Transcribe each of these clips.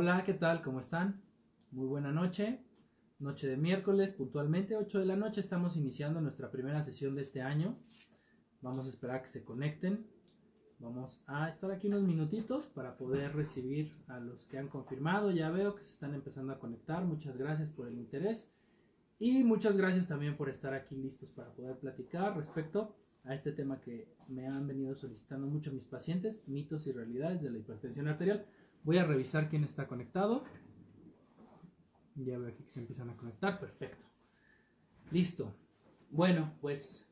Hola, ¿qué tal? ¿Cómo están? Muy buena noche. Noche de miércoles, puntualmente 8 de la noche, estamos iniciando nuestra primera sesión de este año. Vamos a esperar que se conecten. Vamos a estar aquí unos minutitos para poder recibir a los que han confirmado. Ya veo que se están empezando a conectar. Muchas gracias por el interés. Y muchas gracias también por estar aquí listos para poder platicar respecto a este tema que me han venido solicitando mucho mis pacientes, mitos y realidades de la hipertensión arterial. Voy a revisar quién está conectado. Ya veo aquí que se empiezan a conectar. Perfecto. Listo. Bueno, pues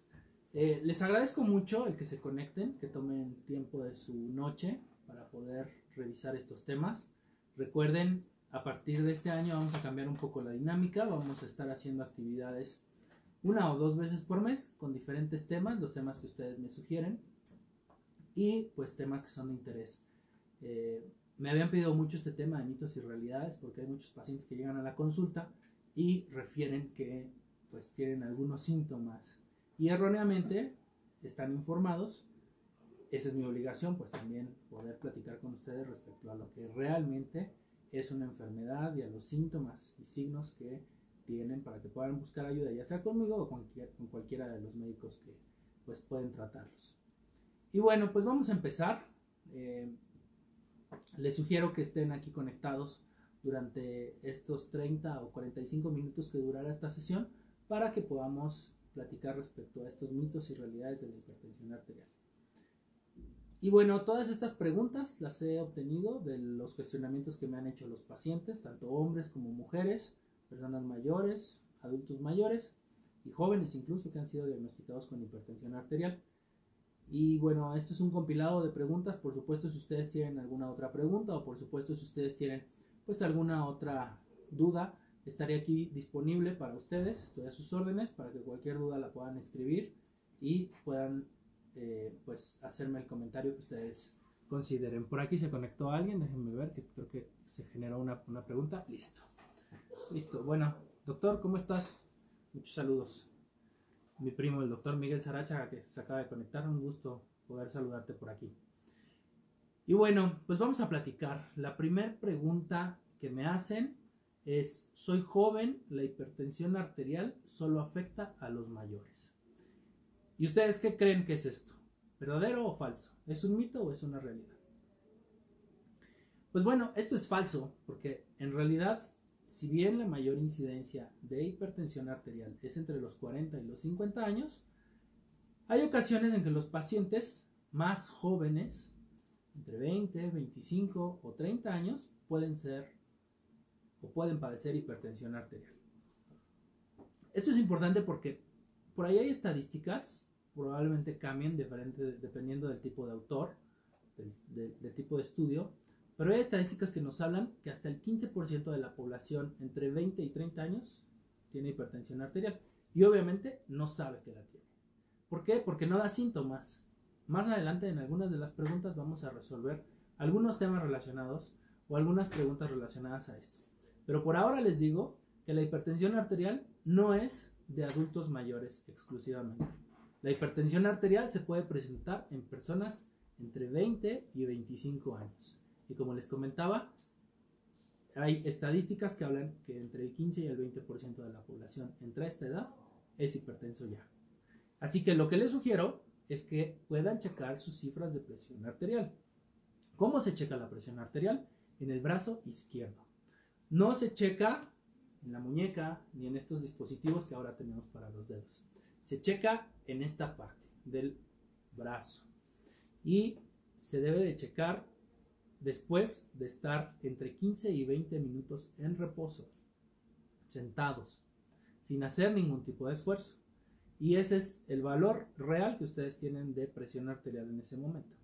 eh, les agradezco mucho el que se conecten, que tomen tiempo de su noche para poder revisar estos temas. Recuerden, a partir de este año vamos a cambiar un poco la dinámica. Vamos a estar haciendo actividades una o dos veces por mes con diferentes temas, los temas que ustedes me sugieren y pues temas que son de interés. Eh, me habían pedido mucho este tema de mitos y realidades porque hay muchos pacientes que llegan a la consulta y refieren que pues tienen algunos síntomas y erróneamente están informados. Esa es mi obligación, pues también poder platicar con ustedes respecto a lo que realmente es una enfermedad y a los síntomas y signos que tienen para que puedan buscar ayuda, ya sea conmigo o con, cualquiera de los médicos que pues pueden tratarlos. Y bueno, pues vamos a empezar. Eh, les sugiero que estén aquí conectados durante estos 30 o 45 minutos que durará esta sesión para que podamos platicar respecto a estos mitos y realidades de la hipertensión arterial. Y bueno, todas estas preguntas las he obtenido de los cuestionamientos que me han hecho los pacientes, tanto hombres como mujeres, personas mayores, adultos mayores y jóvenes incluso que han sido diagnosticados con hipertensión arterial. Y bueno, esto es un compilado de preguntas, por supuesto si ustedes tienen alguna otra pregunta o por supuesto si ustedes tienen pues alguna otra duda, estaré aquí disponible para ustedes, estoy a sus órdenes para que cualquier duda la puedan escribir y puedan eh, pues hacerme el comentario que ustedes consideren. Por aquí se conectó alguien, déjenme ver que creo que se generó una, una pregunta, listo. Listo, bueno, doctor, ¿cómo estás? Muchos saludos. Mi primo, el doctor Miguel Saracha, que se acaba de conectar, un gusto poder saludarte por aquí. Y bueno, pues vamos a platicar. La primera pregunta que me hacen es, soy joven, la hipertensión arterial solo afecta a los mayores. ¿Y ustedes qué creen que es esto? ¿Verdadero o falso? ¿Es un mito o es una realidad? Pues bueno, esto es falso, porque en realidad si bien la mayor incidencia de hipertensión arterial es entre los 40 y los 50 años, hay ocasiones en que los pacientes más jóvenes, entre 20, 25 o 30 años, pueden ser o pueden padecer hipertensión arterial. Esto es importante porque por ahí hay estadísticas, probablemente cambien dependiendo del tipo de autor, del tipo de estudio, pero hay estadísticas que nos hablan que hasta el 15% de la población entre 20 y 30 años tiene hipertensión arterial. Y obviamente no sabe que la tiene. ¿Por qué? Porque no da síntomas. Más adelante en algunas de las preguntas vamos a resolver algunos temas relacionados o algunas preguntas relacionadas a esto. Pero por ahora les digo que la hipertensión arterial no es de adultos mayores exclusivamente. La hipertensión arterial se puede presentar en personas entre 20 y 25 años. Y como les comentaba, hay estadísticas que hablan que entre el 15 y el 20% de la población entre esta edad es hipertenso ya. Así que lo que les sugiero es que puedan checar sus cifras de presión arterial. ¿Cómo se checa la presión arterial? En el brazo izquierdo. No se checa en la muñeca ni en estos dispositivos que ahora tenemos para los dedos. Se checa en esta parte del brazo. Y se debe de checar después de estar entre 15 y 20 minutos en reposo, sentados, sin hacer ningún tipo de esfuerzo. Y ese es el valor real que ustedes tienen de presión arterial en ese momento.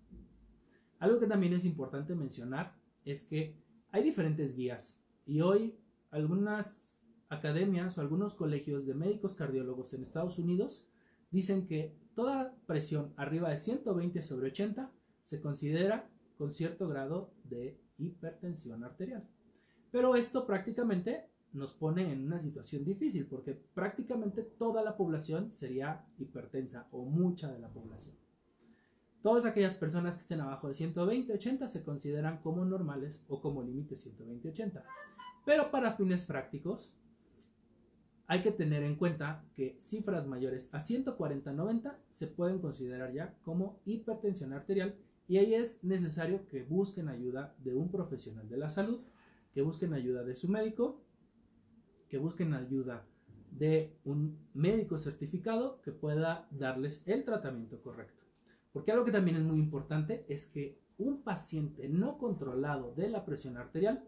Algo que también es importante mencionar es que hay diferentes guías y hoy algunas academias o algunos colegios de médicos cardiólogos en Estados Unidos dicen que toda presión arriba de 120 sobre 80 se considera con cierto grado de hipertensión arterial. Pero esto prácticamente nos pone en una situación difícil porque prácticamente toda la población sería hipertensa o mucha de la población. Todas aquellas personas que estén abajo de 120-80 se consideran como normales o como límite 120-80. Pero para fines prácticos, hay que tener en cuenta que cifras mayores a 140-90 se pueden considerar ya como hipertensión arterial y ahí es necesario que busquen ayuda de un profesional de la salud, que busquen ayuda de su médico, que busquen ayuda de un médico certificado que pueda darles el tratamiento correcto. Porque algo que también es muy importante es que un paciente no controlado de la presión arterial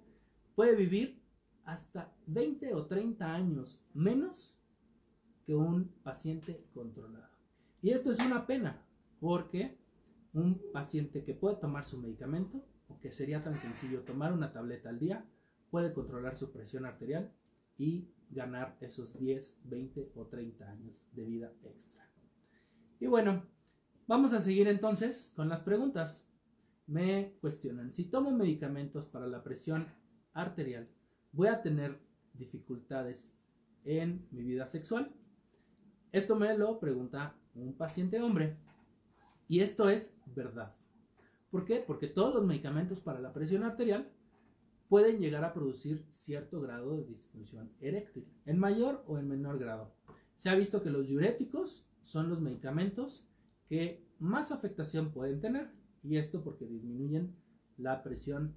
puede vivir hasta 20 o 30 años menos que un paciente controlado. Y esto es una pena porque un paciente que puede tomar su medicamento o que sería tan sencillo tomar una tableta al día puede controlar su presión arterial y ganar esos 10, 20 o 30 años de vida extra. Y bueno, Vamos a seguir entonces con las preguntas. Me cuestionan, si tomo medicamentos para la presión arterial, ¿voy a tener dificultades en mi vida sexual? Esto me lo pregunta un paciente hombre. Y esto es verdad. ¿Por qué? Porque todos los medicamentos para la presión arterial pueden llegar a producir cierto grado de disfunción eréctil, en mayor o en menor grado. Se ha visto que los diuréticos son los medicamentos que más afectación pueden tener y esto porque disminuyen la presión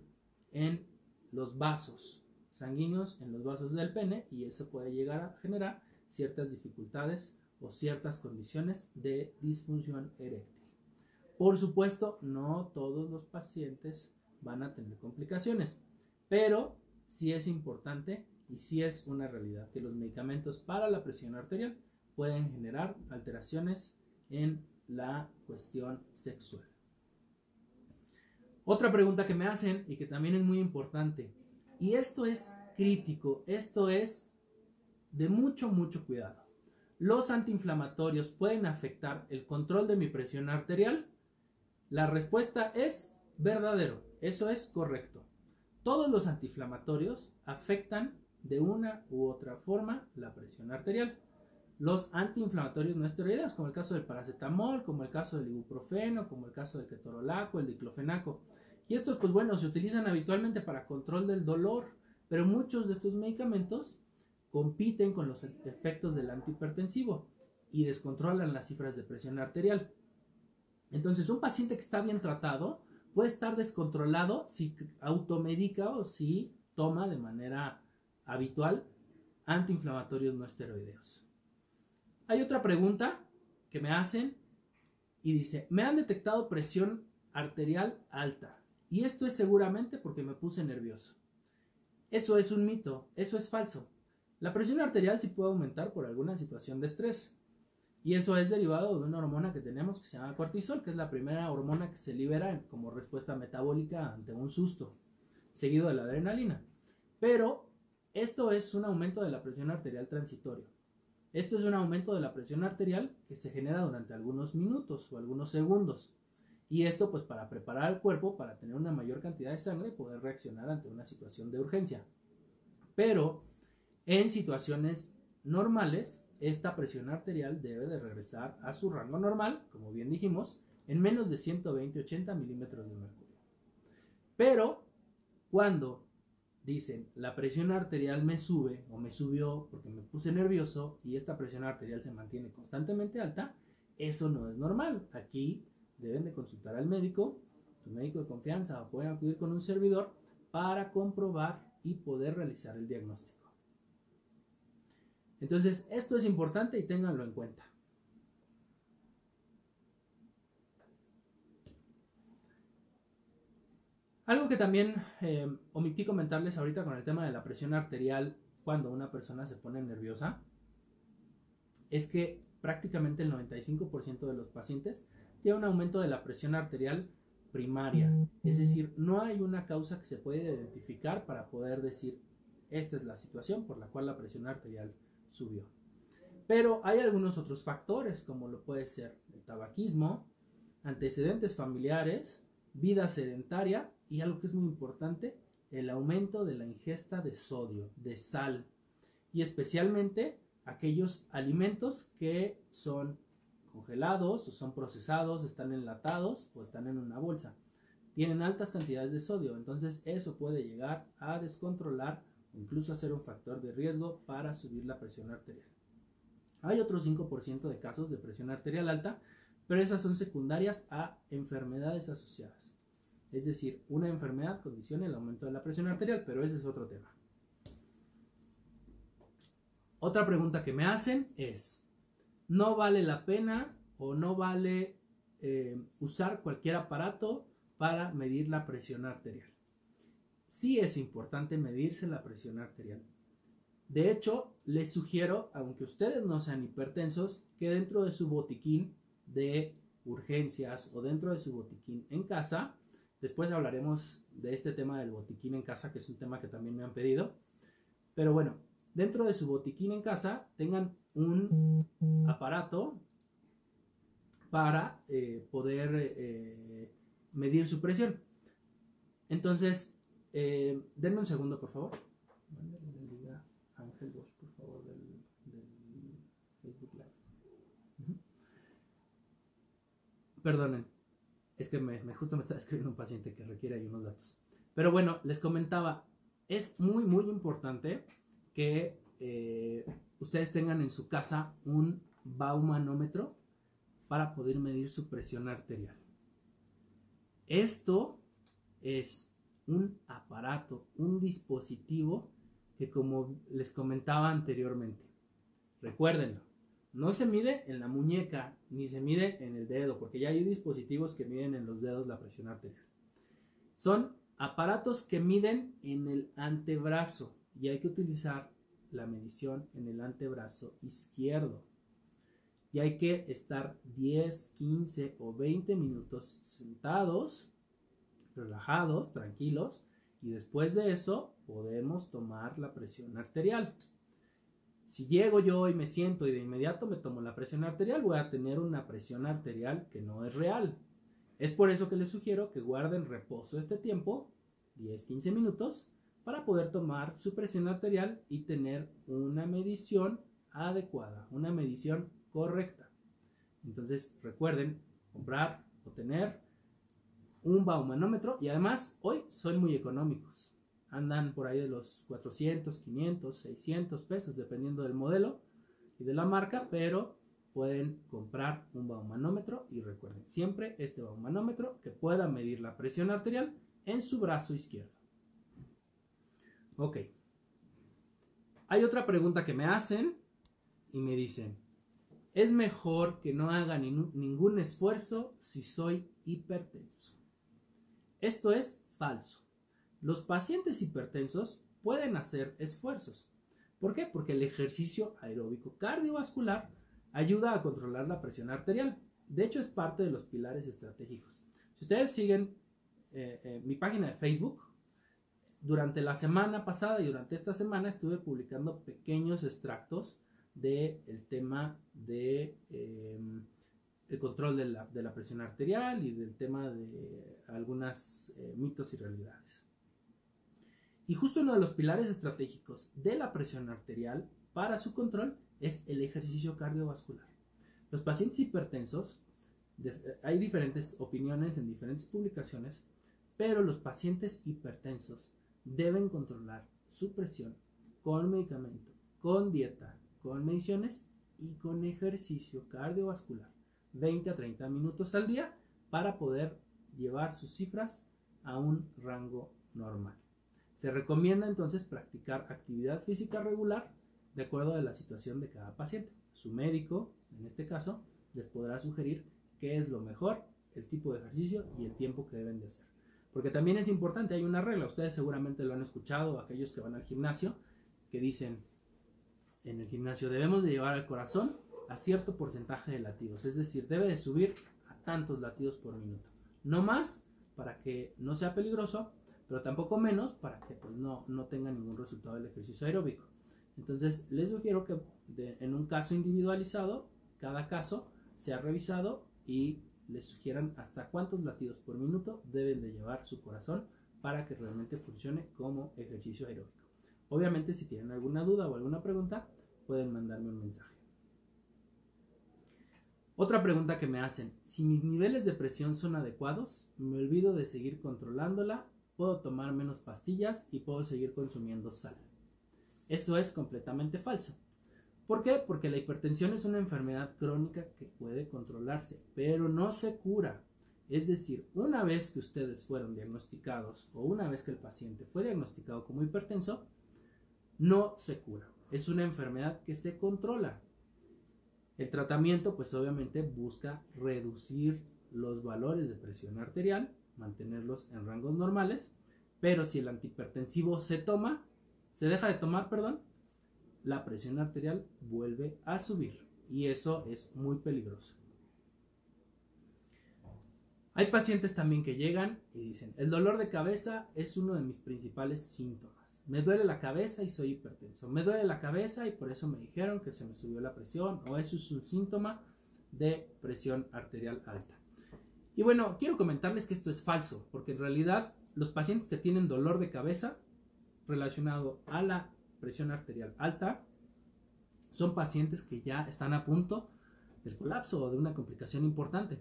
en los vasos sanguíneos, en los vasos del pene y eso puede llegar a generar ciertas dificultades o ciertas condiciones de disfunción eréctil. Por supuesto, no todos los pacientes van a tener complicaciones, pero sí es importante y sí es una realidad que los medicamentos para la presión arterial pueden generar alteraciones en la cuestión sexual. Otra pregunta que me hacen y que también es muy importante, y esto es crítico, esto es de mucho, mucho cuidado. ¿Los antiinflamatorios pueden afectar el control de mi presión arterial? La respuesta es verdadero, eso es correcto. Todos los antiinflamatorios afectan de una u otra forma la presión arterial los antiinflamatorios no esteroideos, como el caso del paracetamol, como el caso del ibuprofeno, como el caso del ketorolaco, el diclofenaco. Y estos, pues bueno, se utilizan habitualmente para control del dolor, pero muchos de estos medicamentos compiten con los efectos del antihipertensivo y descontrolan las cifras de presión arterial. Entonces, un paciente que está bien tratado puede estar descontrolado si automedica o si toma de manera habitual antiinflamatorios no esteroideos. Hay otra pregunta que me hacen y dice, me han detectado presión arterial alta y esto es seguramente porque me puse nervioso. Eso es un mito, eso es falso. La presión arterial sí puede aumentar por alguna situación de estrés. Y eso es derivado de una hormona que tenemos que se llama cortisol, que es la primera hormona que se libera como respuesta metabólica ante un susto, seguido de la adrenalina. Pero esto es un aumento de la presión arterial transitorio. Esto es un aumento de la presión arterial que se genera durante algunos minutos o algunos segundos. Y esto pues para preparar al cuerpo para tener una mayor cantidad de sangre y poder reaccionar ante una situación de urgencia. Pero en situaciones normales, esta presión arterial debe de regresar a su rango normal, como bien dijimos, en menos de 120-80 milímetros de mercurio. Pero cuando dicen, la presión arterial me sube o me subió porque me puse nervioso y esta presión arterial se mantiene constantemente alta, eso no es normal. Aquí deben de consultar al médico, tu médico de confianza o pueden acudir con un servidor para comprobar y poder realizar el diagnóstico. Entonces, esto es importante y ténganlo en cuenta. Algo que también eh, omití comentarles ahorita con el tema de la presión arterial cuando una persona se pone nerviosa es que prácticamente el 95% de los pacientes tiene un aumento de la presión arterial primaria. Es decir, no hay una causa que se puede identificar para poder decir esta es la situación por la cual la presión arterial subió. Pero hay algunos otros factores como lo puede ser el tabaquismo, antecedentes familiares, vida sedentaria y algo que es muy importante, el aumento de la ingesta de sodio, de sal y especialmente aquellos alimentos que son congelados o son procesados, están enlatados o están en una bolsa. Tienen altas cantidades de sodio, entonces eso puede llegar a descontrolar incluso a ser un factor de riesgo para subir la presión arterial. Hay otro 5% de casos de presión arterial alta, pero esas son secundarias a enfermedades asociadas. Es decir, una enfermedad condiciona el aumento de la presión arterial, pero ese es otro tema. Otra pregunta que me hacen es, ¿no vale la pena o no vale eh, usar cualquier aparato para medir la presión arterial? Sí es importante medirse la presión arterial. De hecho, les sugiero, aunque ustedes no sean hipertensos, que dentro de su botiquín de urgencias o dentro de su botiquín en casa, después hablaremos de este tema del botiquín en casa, que es un tema que también me han pedido, pero bueno, dentro de su botiquín en casa tengan un aparato para eh, poder eh, medir su presión. Entonces, eh, denme un segundo, por favor. Ángel Bosch, por favor, del, Facebook Live. Perdonen, es que me, justo me está escribiendo un paciente que requiere ahí unos datos. Pero bueno, les comentaba, es muy, muy importante que eh, ustedes tengan en su casa un baumanómetro para poder medir su presión arterial. Esto es un aparato, un dispositivo que como les comentaba anteriormente, recuérdenlo, no se mide en la muñeca ni se mide en el dedo, porque ya hay dispositivos que miden en los dedos la presión arterial. Son aparatos que miden en el antebrazo y hay que utilizar la medición en el antebrazo izquierdo. Y hay que estar 10, 15 o 20 minutos sentados, relajados, tranquilos, y después de eso podemos tomar la presión arterial. Si llego yo y me siento y de inmediato me tomo la presión arterial, voy a tener una presión arterial que no es real. Es por eso que les sugiero que guarden reposo este tiempo, 10-15 minutos, para poder tomar su presión arterial y tener una medición adecuada, una medición correcta. Entonces recuerden comprar o tener un baumanómetro y además hoy son muy económicos. Andan por ahí de los 400, 500, 600 pesos dependiendo del modelo y de la marca, pero pueden comprar un baumanómetro y recuerden siempre este baumanómetro que pueda medir la presión arterial en su brazo izquierdo. Ok. Hay otra pregunta que me hacen y me dicen, es mejor que no haga ningún esfuerzo si soy hipertenso. Esto es falso. Los pacientes hipertensos pueden hacer esfuerzos. ¿Por qué? Porque el ejercicio aeróbico cardiovascular ayuda a controlar la presión arterial. De hecho, es parte de los pilares estratégicos. Si ustedes siguen eh, eh, mi página de Facebook, durante la semana pasada y durante esta semana estuve publicando pequeños extractos del tema de em, el control de la, presión arterial y del tema de algunos eh, mitos y realidades. Y justo uno de los pilares estratégicos de la presión arterial para su control es el ejercicio cardiovascular. Los pacientes hipertensos, hay diferentes opiniones en diferentes publicaciones, pero los pacientes hipertensos deben controlar su presión con medicamento, con dieta, con mediciones y con ejercicio cardiovascular 20 a 30 minutos al día para poder llevar sus cifras a un rango normal. Se recomienda entonces practicar actividad física regular de acuerdo a la situación de cada paciente. Su médico, en este caso, les podrá sugerir qué es lo mejor, el tipo de ejercicio y el tiempo que deben de hacer. Porque también es importante, hay una regla, ustedes seguramente lo han escuchado, aquellos que van al gimnasio, que dicen, en el gimnasio debemos de llevar al corazón a cierto porcentaje de latidos, es decir, debe de subir a tantos latidos por minuto. No más para que no sea peligroso, pero tampoco menos para que pues, no, no tenga ningún resultado del ejercicio aeróbico. Entonces, les sugiero que en un caso individualizado, cada caso sea revisado y les sugieran hasta cuántos latidos por minuto deben de llevar su corazón para que realmente funcione como ejercicio aeróbico. Obviamente si tienen alguna duda o alguna pregunta pueden mandarme un mensaje. Otra pregunta que me hacen, si mis niveles de presión son adecuados, me olvido de seguir controlándola, puedo tomar menos pastillas y puedo seguir consumiendo sal. Eso es completamente falso. ¿Por qué? Porque la hipertensión es una enfermedad crónica que puede controlarse, pero no se cura. Es decir, una vez que ustedes fueron diagnosticados o una vez que el paciente fue diagnosticado como hipertenso, no se cura. Es una enfermedad que se controla. El tratamiento, pues obviamente busca reducir los valores de presión arterial, mantenerlos en rangos normales, pero si el antihipertensivo se toma, se deja de tomar, perdón, la presión arterial vuelve a subir y eso es muy peligroso. Hay pacientes también que llegan y dicen, el dolor de cabeza es uno de mis principales síntomas. Me duele la cabeza y soy hipertenso. Me duele la cabeza y por eso me dijeron que se me subió la presión o eso es un síntoma de presión arterial alta. Y bueno, quiero comentarles que esto es falso, porque en realidad los pacientes que tienen dolor de cabeza relacionado a la presión arterial alta, son pacientes que ya están a punto del colapso o de una complicación importante.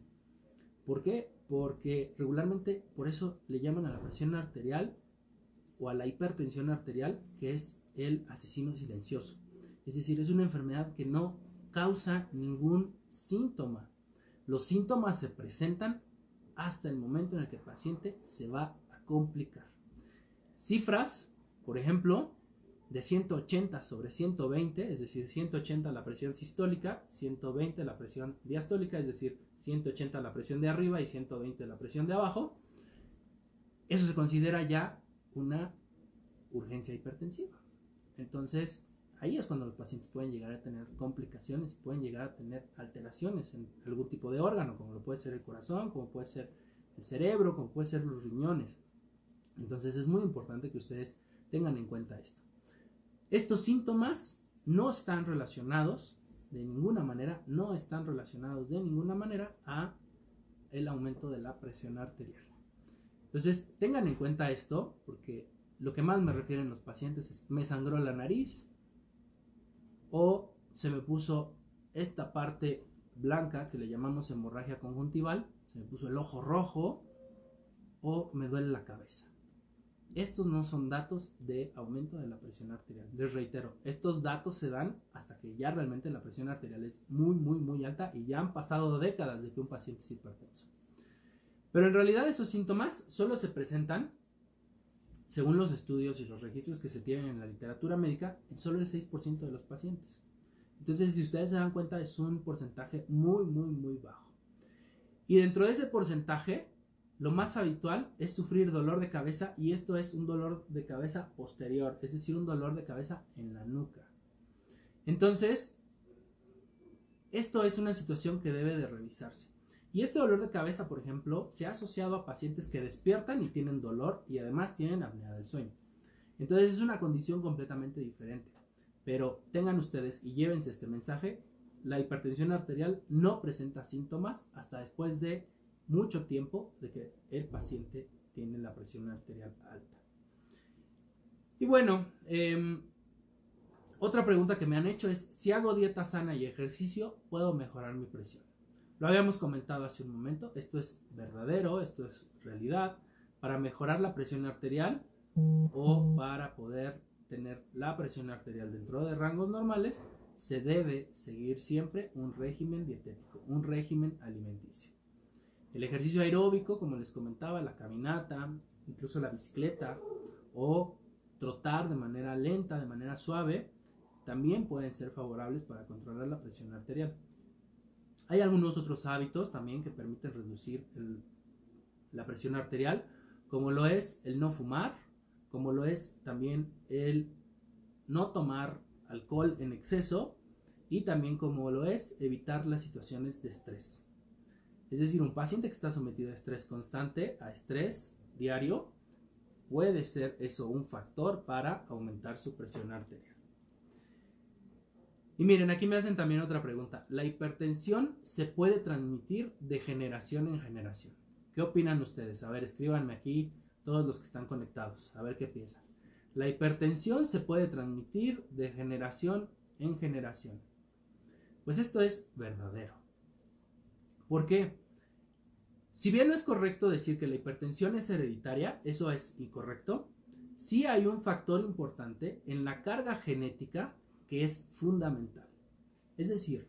¿Por qué? Porque regularmente por eso le llaman a la presión arterial o a la hipertensión arterial, que es el asesino silencioso. Es decir, es una enfermedad que no causa ningún síntoma. Los síntomas se presentan hasta el momento en el que el paciente se va a complicar. Cifras, por ejemplo, de 180 sobre 120, es decir, 180 la presión sistólica, 120 la presión diastólica, es decir, 180 la presión de arriba y 120 la presión de abajo, eso se considera ya una urgencia hipertensiva. Entonces, ahí es cuando los pacientes pueden llegar a tener complicaciones, pueden llegar a tener alteraciones en algún tipo de órgano, como lo puede ser el corazón, como puede ser el cerebro, como puede ser los riñones. Entonces es muy importante que ustedes tengan en cuenta esto. Estos síntomas no están relacionados de ninguna manera, no están relacionados de ninguna manera a el aumento de la presión arterial. Entonces, tengan en cuenta esto, porque lo que más me refieren los pacientes es, me sangró la nariz o se me puso esta parte blanca que le llamamos hemorragia conjuntival, se me puso el ojo rojo o me duele la cabeza. Estos no son datos de aumento de la presión arterial. Les reitero, estos datos se dan hasta que ya realmente la presión arterial es muy, muy, muy alta y ya han pasado décadas de que un paciente es hipertenso. Pero en realidad esos síntomas solo se presentan, según los estudios y los registros que se tienen en la literatura médica, en solo el 6% de los pacientes. Entonces, si ustedes se dan cuenta, es un porcentaje muy, muy, muy bajo. Y dentro de ese porcentaje, lo más habitual es sufrir dolor de cabeza y esto es un dolor de cabeza posterior, es decir, un dolor de cabeza en la nuca. Entonces, esto es una situación que debe de revisarse. Y este dolor de cabeza, por ejemplo, se ha asociado a pacientes que despiertan y tienen dolor y además tienen apnea del sueño. Entonces es una condición completamente diferente. Pero tengan ustedes y llévense este mensaje, la hipertensión arterial no presenta síntomas hasta después de mucho tiempo de que el paciente tiene la presión arterial alta. Y bueno, em, otra pregunta que me han hecho es, si hago dieta sana y ejercicio, ¿puedo mejorar mi presión? Lo habíamos comentado hace un momento, esto es verdadero, esto es realidad. Para mejorar la presión arterial o para poder tener la presión arterial dentro de rangos normales, se debe seguir siempre un régimen dietético, un régimen alimenticio. El ejercicio aeróbico, como les comentaba, la caminata, incluso la bicicleta o trotar de manera lenta, de manera suave, también pueden ser favorables para controlar la presión arterial. Hay algunos otros hábitos también que permiten reducir la presión arterial, como lo es el no fumar, como lo es también el no tomar alcohol en exceso y también como lo es evitar las situaciones de estrés. Es decir, un paciente que está sometido a estrés constante, a estrés diario, puede ser eso un factor para aumentar su presión arterial. Y miren, aquí me hacen también otra pregunta. ¿La hipertensión se puede transmitir de generación en generación? ¿Qué opinan ustedes? A ver, escríbanme aquí todos los que están conectados, a ver qué piensan. La hipertensión se puede transmitir de generación en generación. Pues esto es verdadero. ¿Por qué? Si bien no es correcto decir que la hipertensión es hereditaria, eso es incorrecto, sí hay un factor importante en la carga genética que es fundamental. Es decir,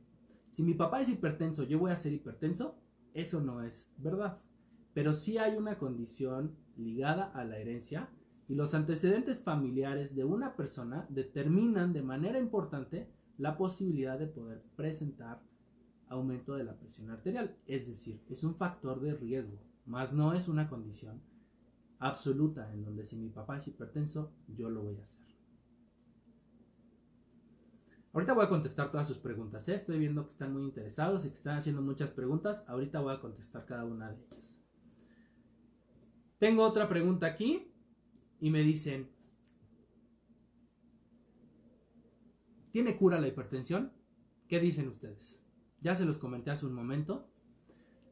si mi papá es hipertenso, yo voy a ser hipertenso, eso no es verdad. Pero sí hay una condición ligada a la herencia y los antecedentes familiares de una persona determinan de manera importante la posibilidad de poder presentar aumento de la presión arterial. Es decir, es un factor de riesgo, más no es una condición absoluta en donde si mi papá es hipertenso, yo lo voy a hacer. Ahorita voy a contestar todas sus preguntas. ¿eh? Estoy viendo que están muy interesados y que están haciendo muchas preguntas. Ahorita voy a contestar cada una de ellas. Tengo otra pregunta aquí y me dicen, ¿tiene cura la hipertensión? ¿Qué dicen ustedes? Ya se los comenté hace un momento.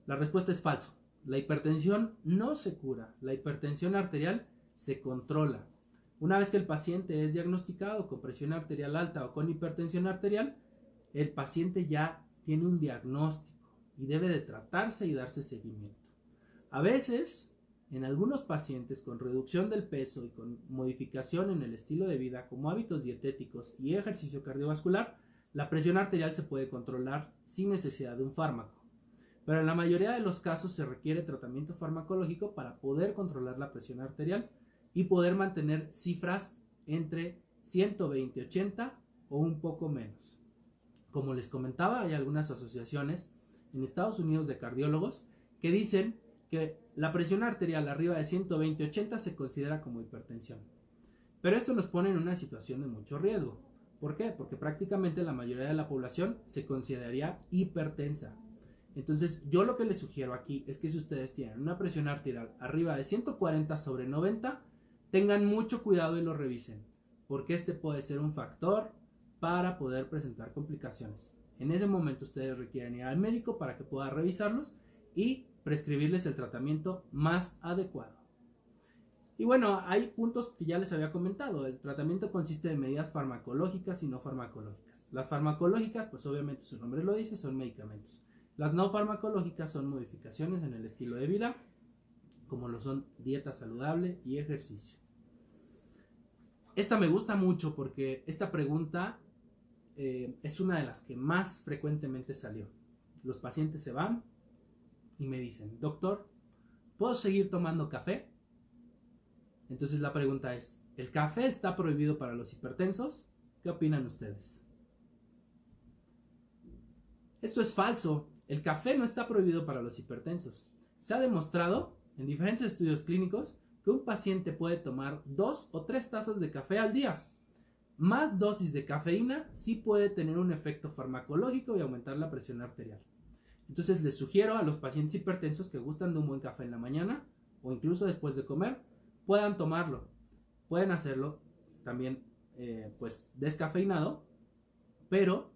La respuesta es falso. La hipertensión no se cura. La hipertensión arterial se controla. Una vez que el paciente es diagnosticado con presión arterial alta o con hipertensión arterial, el paciente ya tiene un diagnóstico y debe de tratarse y darse seguimiento. A veces, en algunos pacientes con reducción del peso y con modificación en el estilo de vida como hábitos dietéticos y ejercicio cardiovascular, la presión arterial se puede controlar sin necesidad de un fármaco. Pero en la mayoría de los casos se requiere tratamiento farmacológico para poder controlar la presión arterial y poder mantener cifras entre 120, 80 o un poco menos. Como les comentaba, hay algunas asociaciones en Estados Unidos de cardiólogos que dicen que la presión arterial arriba de 120, 80 se considera como hipertensión. Pero esto nos pone en una situación de mucho riesgo. ¿Por qué? Porque prácticamente la mayoría de la población se consideraría hipertensa. Entonces, yo lo que les sugiero aquí es que si ustedes tienen una presión arterial arriba de 140 sobre 90, tengan mucho cuidado y lo revisen, porque este puede ser un factor para poder presentar complicaciones. En ese momento ustedes requieren ir al médico para que pueda revisarlos y prescribirles el tratamiento más adecuado. Y bueno, hay puntos que ya les había comentado. El tratamiento consiste de medidas farmacológicas y no farmacológicas. Las farmacológicas, pues obviamente su nombre lo dice, son medicamentos. Las no farmacológicas son modificaciones en el estilo de vida, como lo son dieta saludable y ejercicio. Esta me gusta mucho porque esta pregunta eh, es una de las que más frecuentemente salió. Los pacientes se van y me dicen, doctor, ¿puedo seguir tomando café? Entonces la pregunta es, ¿el café está prohibido para los hipertensos? ¿Qué opinan ustedes? Esto es falso. El café no está prohibido para los hipertensos. Se ha demostrado en diferentes estudios clínicos que un paciente puede tomar dos o tres tazas de café al día. Más dosis de cafeína sí puede tener un efecto farmacológico y aumentar la presión arterial. Entonces les sugiero a los pacientes hipertensos que gustan de un buen café en la mañana o incluso después de comer, puedan tomarlo. Pueden hacerlo también eh, pues descafeinado, pero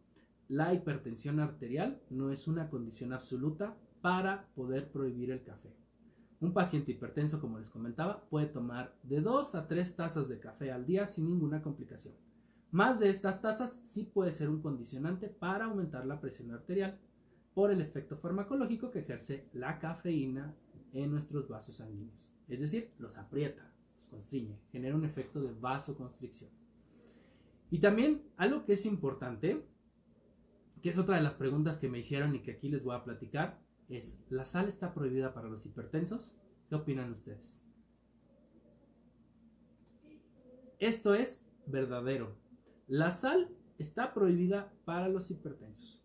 la hipertensión arterial no es una condición absoluta para poder prohibir el café. Un paciente hipertenso, como les comentaba, puede tomar de 2 a 3 tazas de café al día sin ninguna complicación. Más de estas tazas sí puede ser un condicionante para aumentar la presión arterial por el efecto farmacológico que ejerce la cafeína en nuestros vasos sanguíneos. Es decir, los aprieta, los constriñe, genera un efecto de vasoconstricción. Y también algo que es importante que es otra de las preguntas que me hicieron y que aquí les voy a platicar, es, ¿la sal está prohibida para los hipertensos? ¿Qué opinan ustedes? Esto es verdadero. La sal está prohibida para los hipertensos.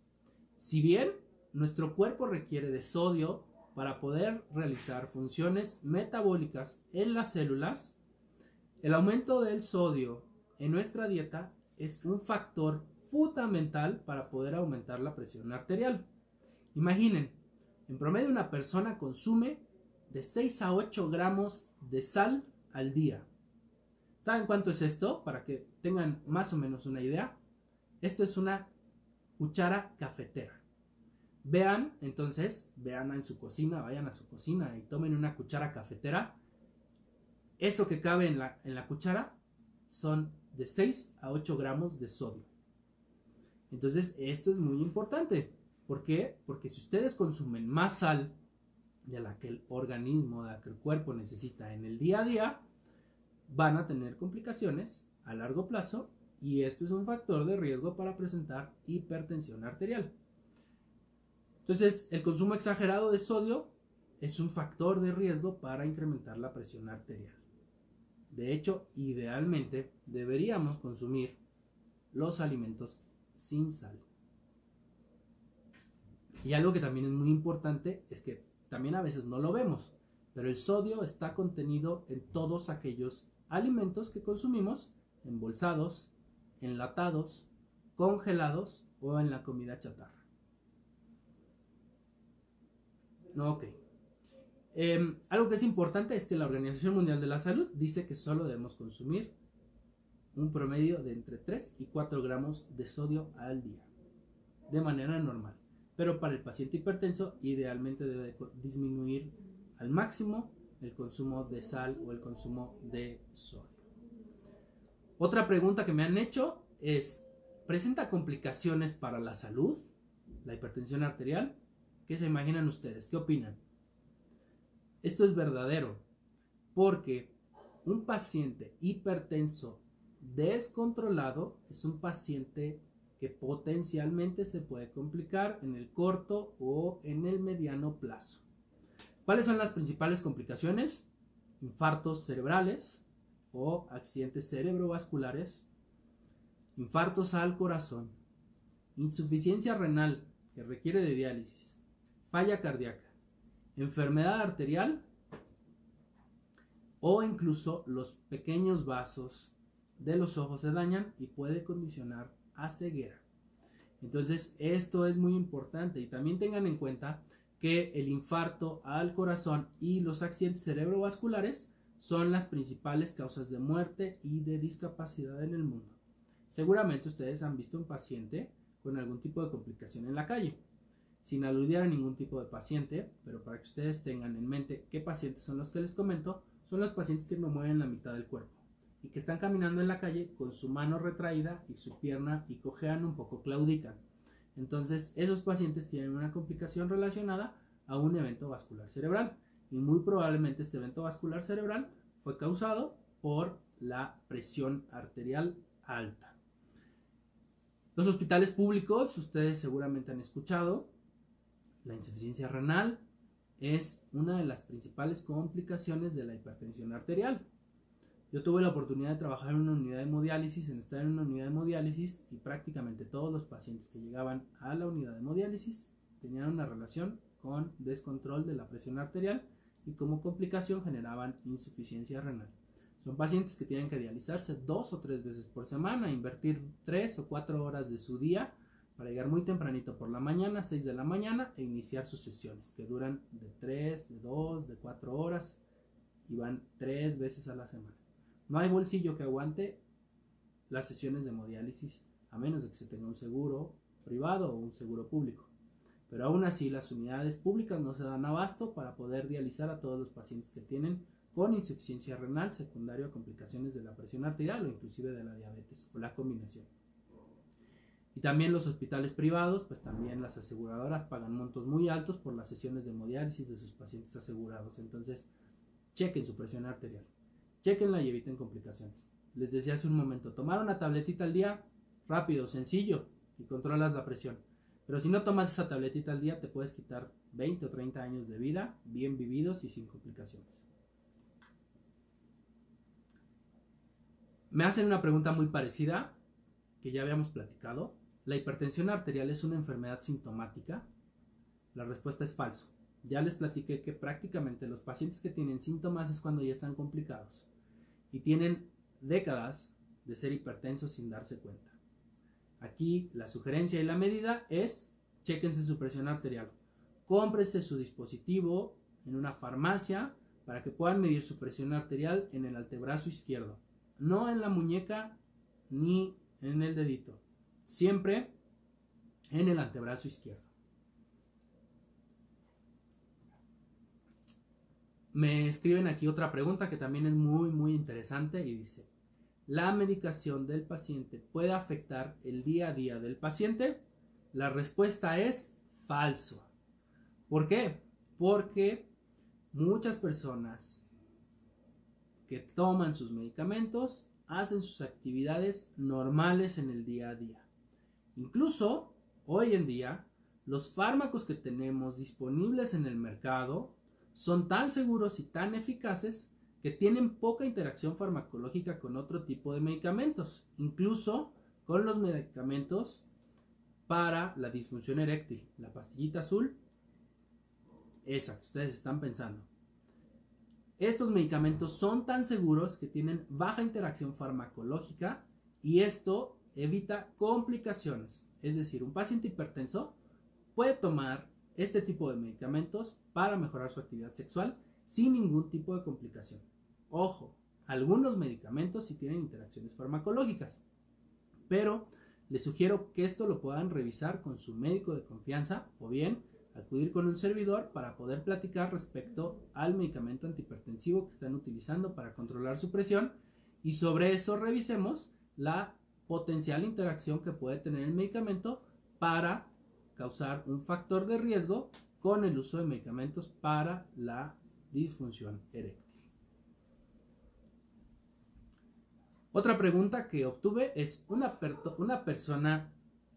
Si bien nuestro cuerpo requiere de sodio para poder realizar funciones metabólicas en las células, el aumento del sodio en nuestra dieta es un factor fundamental para poder aumentar la presión arterial. Imaginen, en promedio una persona consume de 6 a 8 gramos de sal al día. ¿Saben cuánto es esto? Para que tengan más o menos una idea. Esto es una cuchara cafetera. Vean, entonces, vean en su cocina, vayan a su cocina y tomen una cuchara cafetera. Eso que cabe en la, en la cuchara son de 6 a 8 gramos de sodio. Entonces, esto es muy importante. ¿Por qué? Porque si ustedes consumen más sal de la que el organismo, de la que el cuerpo necesita en el día a día, van a tener complicaciones a largo plazo y esto es un factor de riesgo para presentar hipertensión arterial. Entonces, el consumo exagerado de sodio es un factor de riesgo para incrementar la presión arterial. De hecho, idealmente deberíamos consumir los alimentos sin sal. Y algo que también es muy importante es que también a veces no lo vemos, pero el sodio está contenido en todos aquellos alimentos que consumimos, embolsados, enlatados, congelados o en la comida chatarra. Ok. Em, algo que es importante es que la Organización Mundial de la Salud dice que solo debemos consumir un promedio de entre 3 y 4 gramos de sodio al día, de manera normal. Pero para el paciente hipertenso, idealmente debe disminuir al máximo el consumo de sal o el consumo de sodio. Otra pregunta que me han hecho es, ¿presenta complicaciones para la salud? La hipertensión arterial. ¿Qué se imaginan ustedes? ¿Qué opinan? Esto es verdadero, porque un paciente hipertenso descontrolado es un paciente que potencialmente se puede complicar en el corto o en el mediano plazo. ¿Cuáles son las principales complicaciones? Infartos cerebrales, o accidentes cerebrovasculares, infartos al corazón, insuficiencia renal que requiere de diálisis, falla cardíaca, enfermedad arterial o incluso los pequeños vasos de los ojos se dañan y puede condicionar a ceguera. Entonces esto es muy importante y también tengan en cuenta que el infarto al corazón y los accidentes cerebrovasculares son las principales causas de muerte y de discapacidad en el mundo. Seguramente ustedes han visto un paciente con algún tipo de complicación en la calle. Sin aludir a ningún tipo de paciente, pero para que ustedes tengan en mente qué pacientes son los que les comento, son los pacientes que no mueven la mitad del cuerpo y que están caminando en la calle con su mano retraída y su pierna y cojean un poco, claudican. Entonces, esos pacientes tienen una complicación relacionada a un evento vascular cerebral y muy probablemente este evento vascular cerebral fue causado por la presión arterial alta. Los hospitales públicos, ustedes seguramente han escuchado, la insuficiencia renal es una de las principales complicaciones de la hipertensión arterial. Yo tuve la oportunidad de trabajar en una unidad de hemodiálisis, en estar en una unidad de hemodiálisis y prácticamente todos los pacientes que llegaban a la unidad de hemodiálisis tenían una relación con descontrol de la presión arterial y como complicación generaban insuficiencia renal. Son pacientes que tienen que dializarse dos o tres veces por semana, invertir tres o cuatro horas de su día para llegar muy tempranito por la mañana, 6 de la mañana, e iniciar sus sesiones, que duran de 3, de 2, de 4 horas y van tres veces a la semana. No hay bolsillo que aguante las sesiones de hemodiálisis, a menos de que se tenga un seguro privado o un seguro público. Pero aún así las unidades públicas no se dan abasto para poder dializar a todos los pacientes que tienen con insuficiencia renal secundaria a complicaciones de la presión arterial o inclusive de la diabetes o la combinación. Y también los hospitales privados, pues también las aseguradoras pagan montos muy altos por las sesiones de hemodiálisis de sus pacientes asegurados. Entonces, chequen su presión arterial, chequenla y eviten complicaciones. Les decía hace un momento, tomar una tabletita al día, rápido, sencillo, y controlas la presión. Pero si no tomas esa tabletita al día, te puedes quitar 20 o 30 años de vida bien vividos y sin complicaciones. Me hacen una pregunta muy parecida que ya habíamos platicado. ¿La hipertensión arterial es una enfermedad sintomática? La respuesta es falso. Ya les platiqué que prácticamente los pacientes que tienen síntomas es cuando ya están complicados y tienen décadas de ser hipertensos sin darse cuenta. Aquí la sugerencia y la medida es chequense su presión arterial. Cómprese su dispositivo en una farmacia para que puedan medir su presión arterial en el antebrazo izquierdo. No en la muñeca ni en el dedito. Siempre en el antebrazo izquierdo. Me escriben aquí otra pregunta que también es muy muy interesante y dice, la medicación del paciente puede afectar el día a día del paciente? La respuesta es falso. ¿Por qué? Porque muchas personas que toman sus medicamentos hacen sus actividades normales en el día a día. Incluso hoy en día los fármacos que tenemos disponibles en el mercado son tan seguros y tan eficaces que tienen poca interacción farmacológica con otro tipo de medicamentos, incluso con los medicamentos para la disfunción eréctil, la pastillita azul, esa que ustedes están pensando. Estos medicamentos son tan seguros que tienen baja interacción farmacológica y esto evita complicaciones. Es decir, un paciente hipertenso puede tomar este tipo de medicamentos para mejorar su actividad sexual sin ningún tipo de complicación. Ojo, algunos medicamentos sí tienen interacciones farmacológicas, pero les sugiero que esto lo puedan revisar con su médico de confianza o bien acudir con un servidor para poder platicar respecto al medicamento antihipertensivo que están utilizando para controlar su presión y sobre eso revisemos la potencial interacción que puede tener el medicamento para causar un factor de riesgo con el uso de medicamentos para la disfunción eréctil. Otra pregunta que obtuve es, ¿una, una persona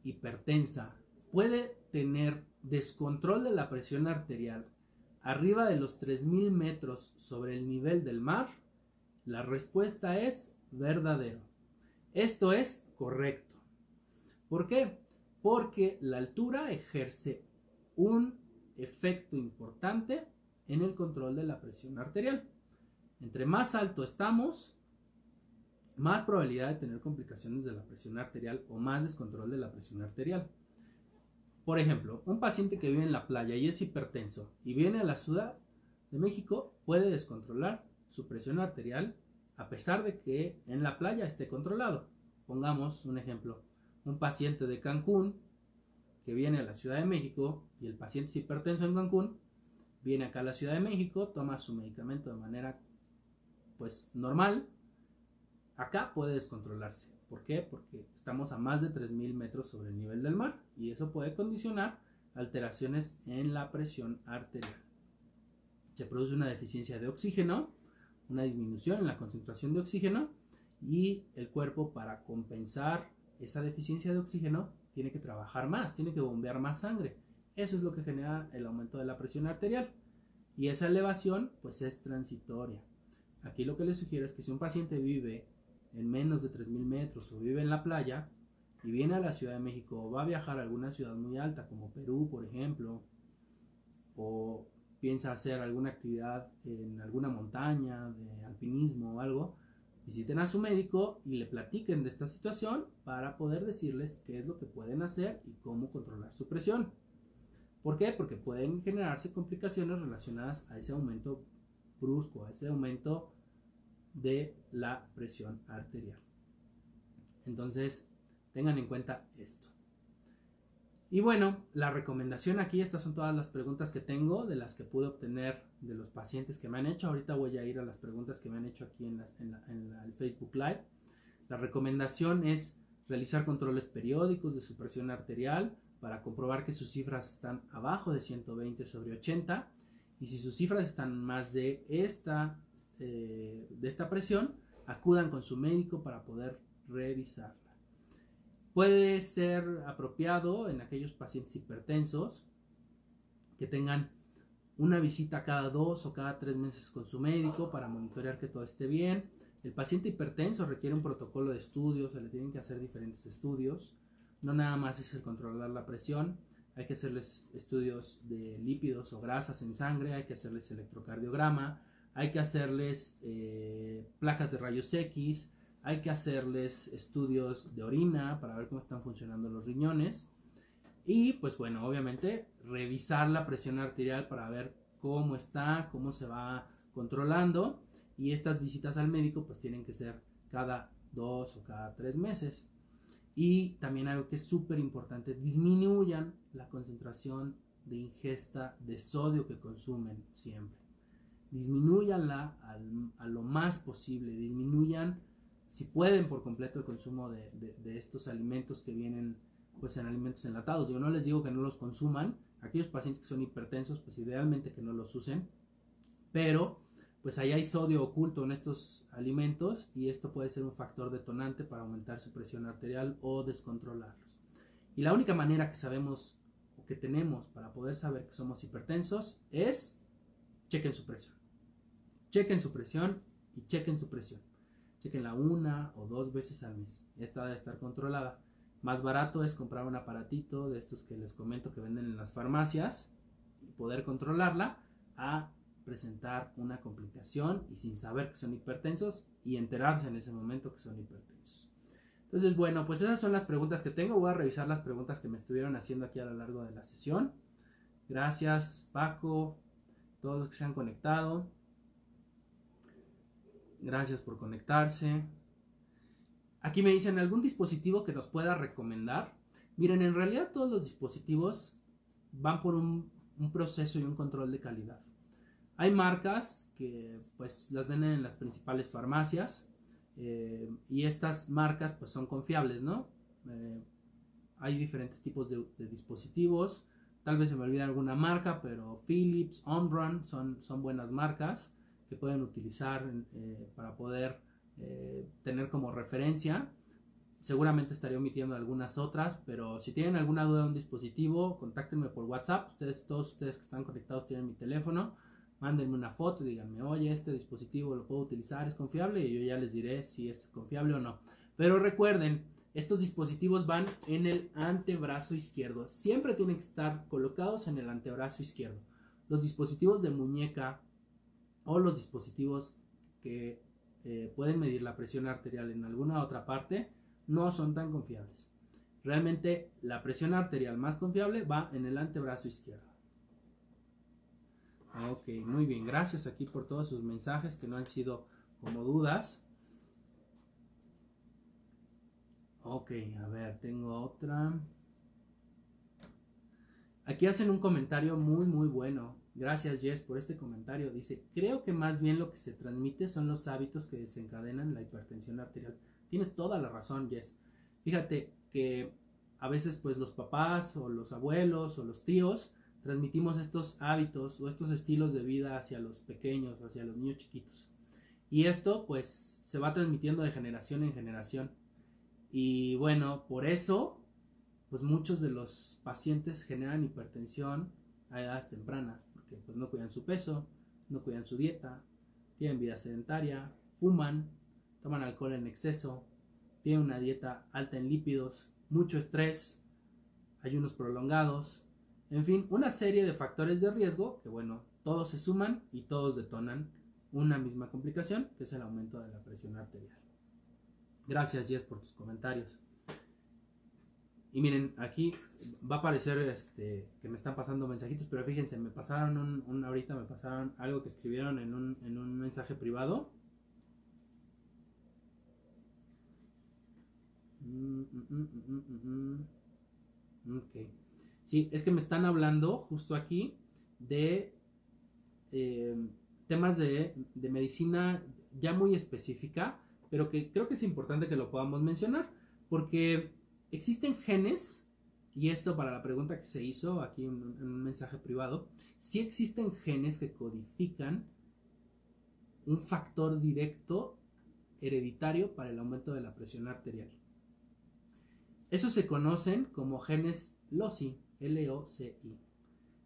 hipertensa puede tener descontrol de la presión arterial arriba de los 3.000 metros sobre el nivel del mar? La respuesta es verdadero. Esto es correcto. ¿Por qué? Porque la altura ejerce un efecto importante en el control de la presión arterial. Entre más alto estamos, más probabilidad de tener complicaciones de la presión arterial o más descontrol de la presión arterial. Por ejemplo, un paciente que vive en la playa y es hipertenso y viene a la Ciudad de México puede descontrolar su presión arterial a pesar de que en la playa esté controlado. Pongamos un ejemplo, un paciente de Cancún que viene a la Ciudad de México y el paciente es hipertenso en Cancún, viene acá a la Ciudad de México, toma su medicamento de manera pues normal, acá puede descontrolarse. ¿Por qué? Porque estamos a más de 3.000 metros sobre el nivel del mar y eso puede condicionar alteraciones en la presión arterial. Se produce una deficiencia de oxígeno, una disminución en la concentración de oxígeno y el cuerpo para compensar esa deficiencia de oxígeno tiene que trabajar más, tiene que bombear más sangre. Eso es lo que genera el aumento de la presión arterial y esa elevación pues es transitoria. Aquí lo que les sugiero es que si un paciente vive en menos de 3.000 metros o vive en la playa y viene a la Ciudad de México o va a viajar a alguna ciudad muy alta como Perú, por ejemplo, o piensa hacer alguna actividad en alguna montaña de alpinismo o algo, visiten a su médico y le platiquen de esta situación para poder decirles qué es lo que pueden hacer y cómo controlar su presión. ¿Por qué? Porque pueden generarse complicaciones relacionadas a ese aumento brusco, a ese aumento de la presión arterial. Entonces, tengan en cuenta esto. Y bueno, la recomendación aquí, estas son todas las preguntas que tengo, de las que pude obtener de los pacientes que me han hecho. Ahorita voy a ir a las preguntas que me han hecho aquí en, el Facebook Live. La recomendación es realizar controles periódicos de su presión arterial para comprobar que sus cifras están abajo de 120 sobre 80 y si sus cifras están más de esta eh, de esta presión, acudan con su médico para poder revisarla. Puede ser apropiado en aquellos pacientes hipertensos que tengan una visita cada dos o cada tres meses con su médico para monitorear que todo esté bien. El paciente hipertenso requiere un protocolo de estudios, se le tienen que hacer diferentes estudios. No nada más es el controlar la presión, hay que hacerles estudios de lípidos o grasas en sangre, hay que hacerles electrocardiograma, hay que hacerles eh, placas de rayos X, hay que hacerles estudios de orina para ver cómo están funcionando los riñones y pues bueno, obviamente revisar la presión arterial para ver cómo está, cómo se va controlando y estas visitas al médico pues tienen que ser cada dos o cada tres meses. Y también algo que es súper importante, disminuyan la concentración de ingesta de sodio que consumen siempre disminuyanla a lo más posible, disminuyan si pueden por completo el consumo de, estos alimentos que vienen pues en alimentos enlatados. Yo no les digo que no los consuman, Aquellos pacientes que son hipertensos, pues idealmente que no los usen, pero pues ahí hay sodio oculto en estos alimentos y esto puede ser un factor detonante para aumentar su presión arterial o descontrolarlos. Y la única manera que sabemos o que tenemos para poder saber que somos hipertensos es chequen su presión. Chequen su presión y chequen su presión. Chequenla una o dos veces al mes. Esta debe estar controlada. Más barato es comprar un aparatito de estos que les comento que venden en las farmacias y poder controlarla a presentar una complicación y sin saber que son hipertensos y enterarse en ese momento que son hipertensos. Entonces, bueno, pues esas son las preguntas que tengo. Voy a revisar las preguntas que me estuvieron haciendo aquí a lo largo de la sesión. Gracias, Paco, todos los que se han conectado. Gracias por conectarse. Aquí me dicen algún dispositivo que nos pueda recomendar. Miren, en realidad todos los dispositivos van por un, un proceso y un control de calidad. Hay marcas que pues las venden en las principales farmacias eh, y estas marcas pues son confiables, ¿no? Eh, hay diferentes tipos de, dispositivos. Tal vez se me olvide alguna marca, pero Philips, Omron son, son buenas marcas que pueden utilizar eh, para poder tener como referencia. Seguramente estaré omitiendo algunas otras, pero si tienen alguna duda de un dispositivo, contáctenme por WhatsApp. Ustedes, todos ustedes que están conectados tienen mi teléfono mándenme una foto y díganme, oye, este dispositivo lo puedo utilizar, es confiable y yo ya les diré si es confiable o no. Pero recuerden, estos dispositivos van en el antebrazo izquierdo. Siempre tienen que estar colocados en el antebrazo izquierdo. Los dispositivos de muñeca o los dispositivos que eh, pueden medir la presión arterial en alguna otra parte no son tan confiables. Realmente la presión arterial más confiable va en el antebrazo izquierdo. Ok, muy bien. Gracias aquí por todos sus mensajes que no han sido como dudas. Ok, a ver, tengo otra. Aquí hacen un comentario muy, muy bueno. Gracias, Jess, por este comentario. Dice, creo que más bien lo que se transmite son los hábitos que desencadenan la hipertensión arterial. Tienes toda la razón, Jess. Fíjate que a veces pues los papás o los abuelos o los tíos transmitimos estos hábitos o estos estilos de vida hacia los pequeños, hacia los niños chiquitos. Y esto pues se va transmitiendo de generación en generación. Y bueno, por eso pues muchos de los pacientes generan hipertensión a edades tempranas, porque pues no cuidan su peso, no cuidan su dieta, tienen vida sedentaria, fuman, toman alcohol en exceso, tienen una dieta alta en lípidos, mucho estrés, ayunos prolongados, en fin, una serie de factores de riesgo que, bueno, todos se suman y todos detonan una misma complicación, que es el aumento de la presión arterial. Gracias, Jess, por tus comentarios. Y miren, aquí va a aparecer este, que me están pasando mensajitos, pero fíjense, me pasaron un, ahorita me pasaron algo que escribieron en un, en un mensaje privado. Mm, mm, mm, ok. Sí, es que me están hablando justo aquí de eh, temas de, medicina ya muy específica, pero que creo que es importante que lo podamos mencionar, porque existen genes, y esto para la pregunta que se hizo aquí en, un mensaje privado, sí existen genes que codifican un factor directo hereditario para el aumento de la presión arterial. Esos se conocen como genes LOCI L-O-C-I.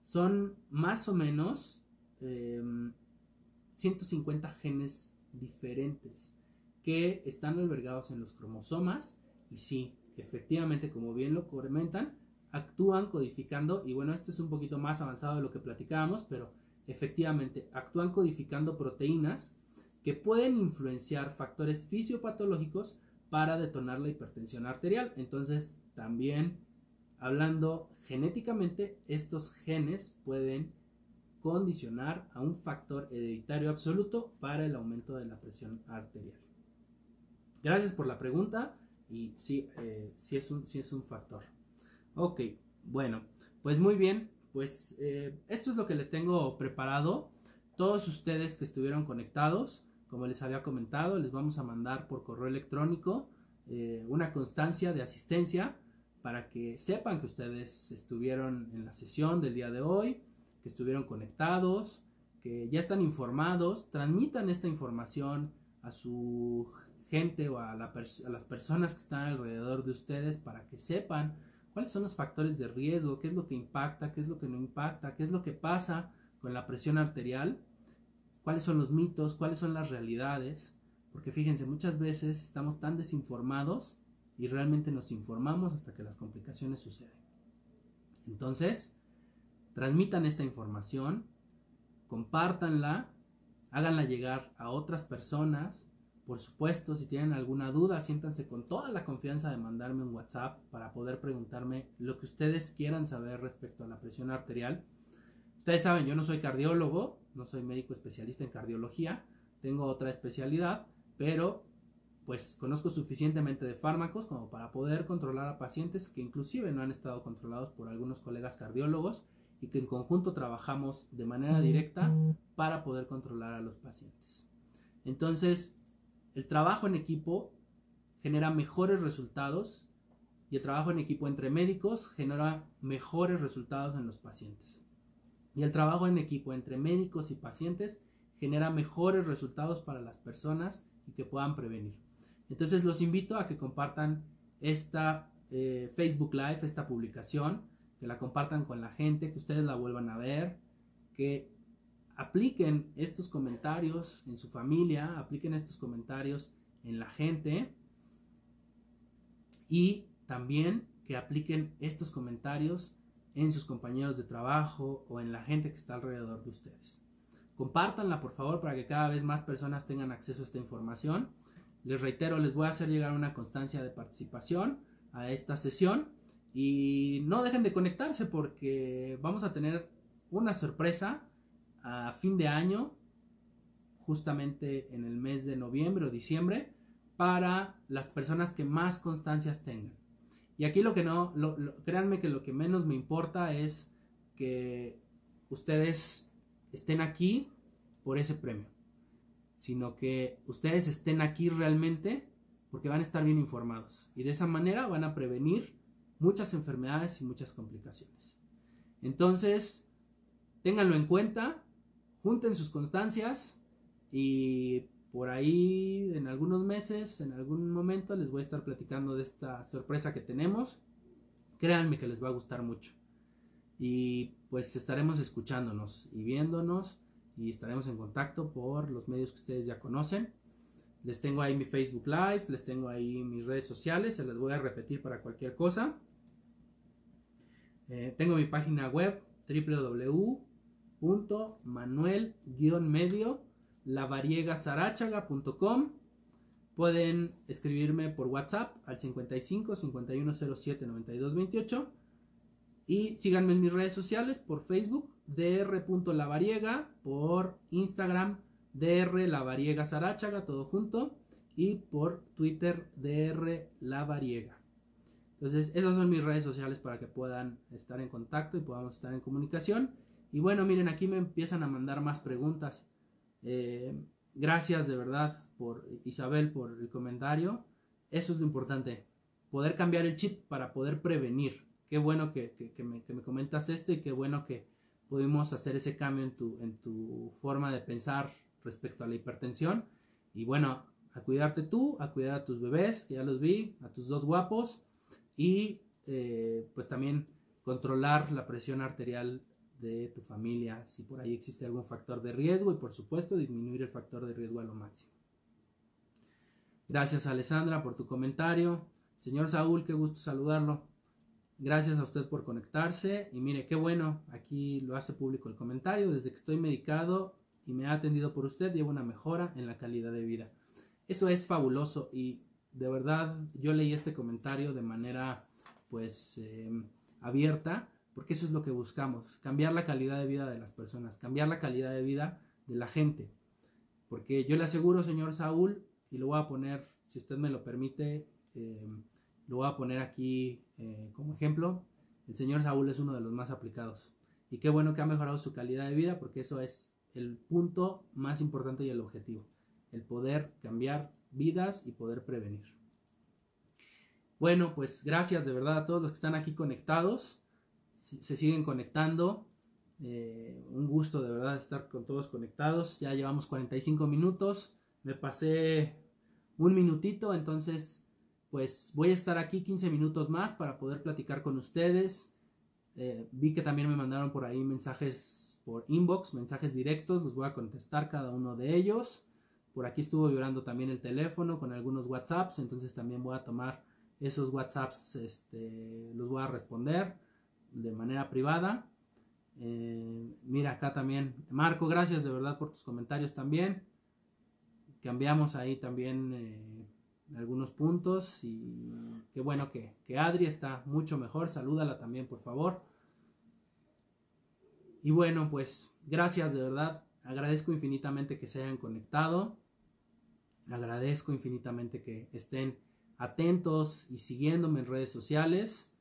Son más o menos 150 em, genes diferentes que están albergados en los cromosomas y sí, efectivamente, como bien lo comentan, actúan codificando, y bueno, esto es un poquito más avanzado de lo que platicábamos, pero efectivamente actúan codificando proteínas que pueden influenciar factores fisiopatológicos para detonar la hipertensión arterial. Entonces, también Hablando genéticamente, estos genes pueden condicionar a un factor hereditario absoluto para el aumento de la presión arterial. Gracias por la pregunta y sí, eh, sí, es, un, es un factor. Ok, bueno, pues muy bien, pues eh, esto es lo que les tengo preparado. Todos ustedes que estuvieron conectados, como les había comentado, les vamos a mandar por correo electrónico eh, una constancia de asistencia para que sepan que ustedes estuvieron en la sesión del día de hoy, que estuvieron conectados, que ya están informados, transmitan esta información a su gente o a, las personas que están alrededor de ustedes para que sepan cuáles son los factores de riesgo, qué es lo que impacta, qué es lo que no impacta, qué es lo que pasa con la presión arterial, cuáles son los mitos, cuáles son las realidades, porque fíjense, muchas veces estamos tan desinformados y realmente nos informamos hasta que las complicaciones suceden. Entonces, transmitan esta información, compártanla, háganla llegar a otras personas. Por supuesto, si tienen alguna duda, siéntanse con toda la confianza de mandarme un WhatsApp para poder preguntarme lo que ustedes quieran saber respecto a la presión arterial. Ustedes saben, yo no soy cardiólogo, no soy médico especialista en cardiología, tengo otra especialidad, pero pues conozco suficientemente de fármacos como para poder controlar a pacientes que inclusive no han estado controlados por algunos colegas cardiólogos y que en conjunto trabajamos de manera directa para poder controlar a los pacientes. Entonces, el trabajo en equipo genera mejores resultados y el trabajo en equipo entre médicos genera mejores resultados en los pacientes. Y el trabajo en equipo entre médicos y pacientes genera mejores resultados para las personas y que puedan prevenir. Entonces los invito a que compartan esta eh, Facebook Live, esta publicación, que la compartan con la gente, que ustedes la vuelvan a ver, que apliquen estos comentarios en su familia, apliquen estos comentarios en la gente y también que apliquen estos comentarios en sus compañeros de trabajo o en la gente que está alrededor de ustedes. Compártanla por favor para que cada vez más personas tengan acceso a esta información les reitero, les voy a hacer llegar una constancia de participación a esta sesión y no dejen de conectarse porque vamos a tener una sorpresa a fin de año, justamente en el mes de noviembre o diciembre, para las personas que más constancias tengan. Y aquí lo que no, créanme que lo que menos me importa es que ustedes estén aquí por ese premio sino que ustedes estén aquí realmente porque van a estar bien informados y de esa manera van a prevenir muchas enfermedades y muchas complicaciones. Entonces, ténganlo en cuenta, junten sus constancias y por ahí en algunos meses, en algún momento les voy a estar platicando de esta sorpresa que tenemos. Créanme que les va a gustar mucho. Y pues estaremos escuchándonos y viéndonos y estaremos en contacto por los medios que ustedes ya conocen. Les tengo ahí mi Facebook Live, les tengo ahí mis redes sociales, se las voy a repetir para cualquier cosa. Eh, tengo mi página web www.manuel-medio Pueden escribirme por WhatsApp al 55 5107 9228 y síganme en mis redes sociales por Facebook dr.lavariega, por Instagram dr lavariega todo junto, y por Twitter dr lavariega. Entonces, esas son mis redes sociales para que puedan estar en contacto y podamos estar en comunicación. Y bueno, miren, aquí me empiezan a mandar más preguntas. Eh, gracias de verdad por Isabel por el comentario. Eso es lo importante. Poder cambiar el chip para poder prevenir. Qué bueno que, me, que me comentas esto y qué bueno que, pudimos hacer ese cambio en tu, en tu forma de pensar respecto a la hipertensión. Y bueno, a cuidarte tú, a cuidar a tus bebés, que ya los vi, a tus dos guapos, y eh, pues también controlar la presión arterial de tu familia, si por ahí existe algún factor de riesgo, y por supuesto disminuir el factor de riesgo a lo máximo. Gracias Alessandra por tu comentario. Señor Saúl, qué gusto saludarlo. Gracias a usted por conectarse y mire qué bueno, aquí lo hace público el comentario, desde que estoy medicado y me ha atendido por usted llevo una mejora en la calidad de vida. Eso es fabuloso y de verdad yo leí este comentario de manera pues em, abierta porque eso es lo que buscamos, cambiar la calidad de vida de las personas, cambiar la calidad de vida de la gente. Porque yo le aseguro, señor Saúl, y lo voy a poner, si usted me lo permite, em, lo voy a poner aquí eh, como ejemplo. El señor Saúl es uno de los más aplicados. Y qué bueno que ha mejorado su calidad de vida porque eso es el punto más importante y el objetivo. El poder cambiar vidas y poder prevenir. Bueno, pues gracias de verdad a todos los que están aquí conectados. Se siguen conectando. Eh, un gusto de verdad estar con todos conectados. Ya llevamos 45 minutos. Me pasé un minutito, entonces pues voy a estar aquí 15 minutos más para poder platicar con ustedes. Eh, vi que también me mandaron por ahí mensajes por inbox, mensajes directos, los voy a contestar cada uno de ellos. Por aquí estuvo vibrando también el teléfono con algunos WhatsApps, entonces también voy a tomar esos WhatsApps, este, los voy a responder de manera privada. Eh, mira acá también, Marco, gracias de verdad por tus comentarios también. Cambiamos ahí también eh, algunos puntos y qué bueno que, que Adri está mucho mejor. Salúdala también, por favor. Y bueno, pues gracias de verdad. Agradezco infinitamente que se hayan conectado. Agradezco infinitamente que estén atentos y siguiéndome en redes sociales.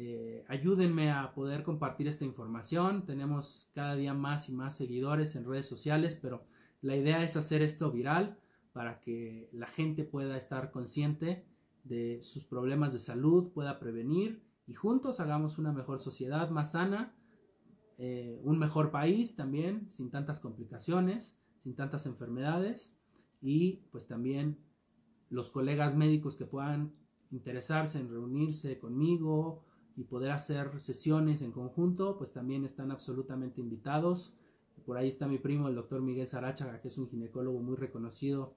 Eh, ayúdenme a poder compartir esta información. Tenemos cada día más y más seguidores en redes sociales, pero la idea es hacer esto viral para que la gente pueda estar consciente de sus problemas de salud, pueda prevenir y juntos hagamos una mejor sociedad más sana, eh, un mejor país también, sin tantas complicaciones, sin tantas enfermedades y pues también los colegas médicos que puedan interesarse en reunirse conmigo y poder hacer sesiones en conjunto, pues también están absolutamente invitados. Por ahí está mi primo, el doctor Miguel Sarachaga, que es un ginecólogo muy reconocido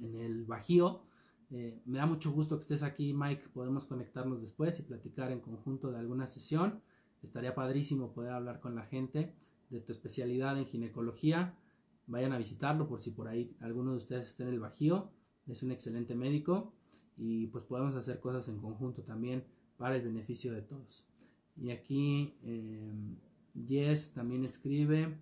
en el Bajío. Eh, me da mucho gusto que estés aquí, Mike. Podemos conectarnos después y platicar en conjunto de alguna sesión. Estaría padrísimo poder hablar con la gente de tu especialidad en ginecología. Vayan a visitarlo por si por ahí alguno de ustedes está en el Bajío. Es un excelente médico y pues podemos hacer cosas en conjunto también para el beneficio de todos. Y aquí eh, Yes también escribe.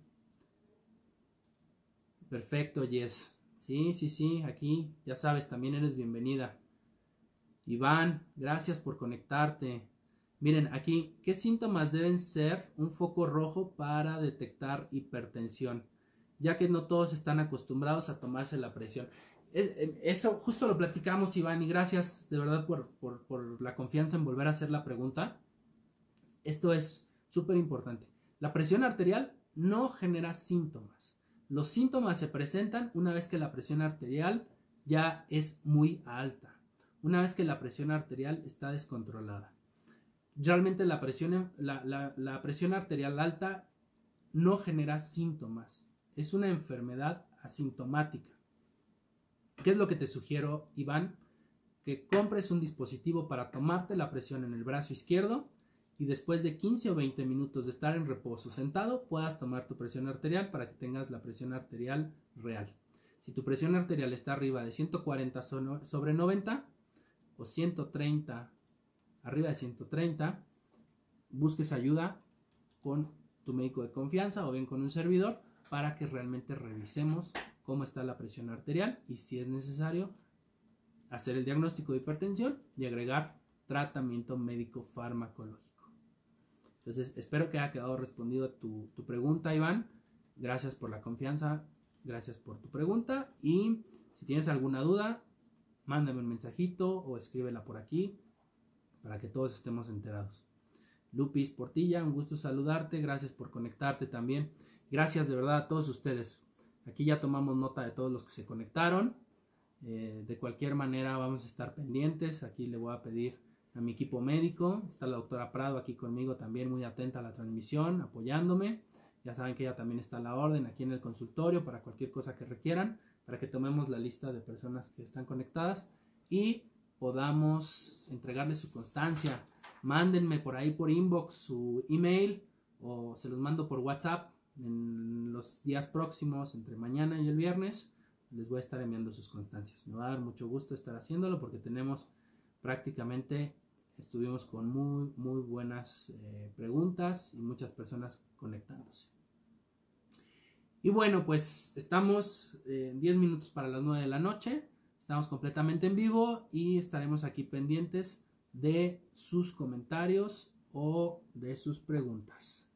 Perfecto, Yes. Sí, sí, sí, aquí ya sabes, también eres bienvenida. Iván, gracias por conectarte. Miren, aquí, ¿qué síntomas deben ser un foco rojo para detectar hipertensión? Ya que no todos están acostumbrados a tomarse la presión. Eso justo lo platicamos, Iván, y gracias de verdad por, por la confianza en volver a hacer la pregunta. Esto es súper importante. La presión arterial no genera síntomas. Los síntomas se presentan una vez que la presión arterial ya es muy alta, una vez que la presión arterial está descontrolada. Realmente la presión, la, presión arterial alta no genera síntomas, es una enfermedad asintomática. ¿Qué es lo que te sugiero, Iván? Que compres un dispositivo para tomarte la presión en el brazo izquierdo y después de 15 o 20 minutos de estar en reposo sentado puedas tomar tu presión arterial para que tengas la presión arterial real. Si tu presión arterial está arriba de 140 sobre 90 o 130 arriba de 130, busques ayuda con tu médico de confianza o bien con un servidor para que realmente revisemos cómo está la presión arterial y si es necesario hacer el diagnóstico de hipertensión y agregar tratamiento médico farmacológico. Entonces, espero que haya quedado respondido tu, tu pregunta, Iván. Gracias por la confianza, gracias por tu pregunta y si tienes alguna duda, mándame un mensajito o escríbela por aquí para que todos estemos enterados. Lupis Portilla, un gusto saludarte, gracias por conectarte también. Gracias de verdad a todos ustedes. Aquí ya tomamos nota de todos los que se conectaron. Eh, de cualquier manera vamos a estar pendientes. Aquí le voy a pedir a mi equipo médico. Está la doctora Prado aquí conmigo también muy atenta a la transmisión, apoyándome. Ya saben que ella también está a la orden aquí en el consultorio para cualquier cosa que requieran, para que tomemos la lista de personas que están conectadas y podamos entregarles su constancia. Mándenme por ahí por inbox su email o se los mando por WhatsApp en los días próximos, entre mañana y el viernes. Les voy a estar enviando sus constancias. Me va a dar mucho gusto estar haciéndolo porque tenemos prácticamente estuvimos con muy, muy buenas eh, preguntas y muchas personas conectándose. Y bueno, pues estamos en 10 minutos para las 9 de la noche. Estamos completamente en vivo y estaremos aquí pendientes de sus comentarios o de sus preguntas.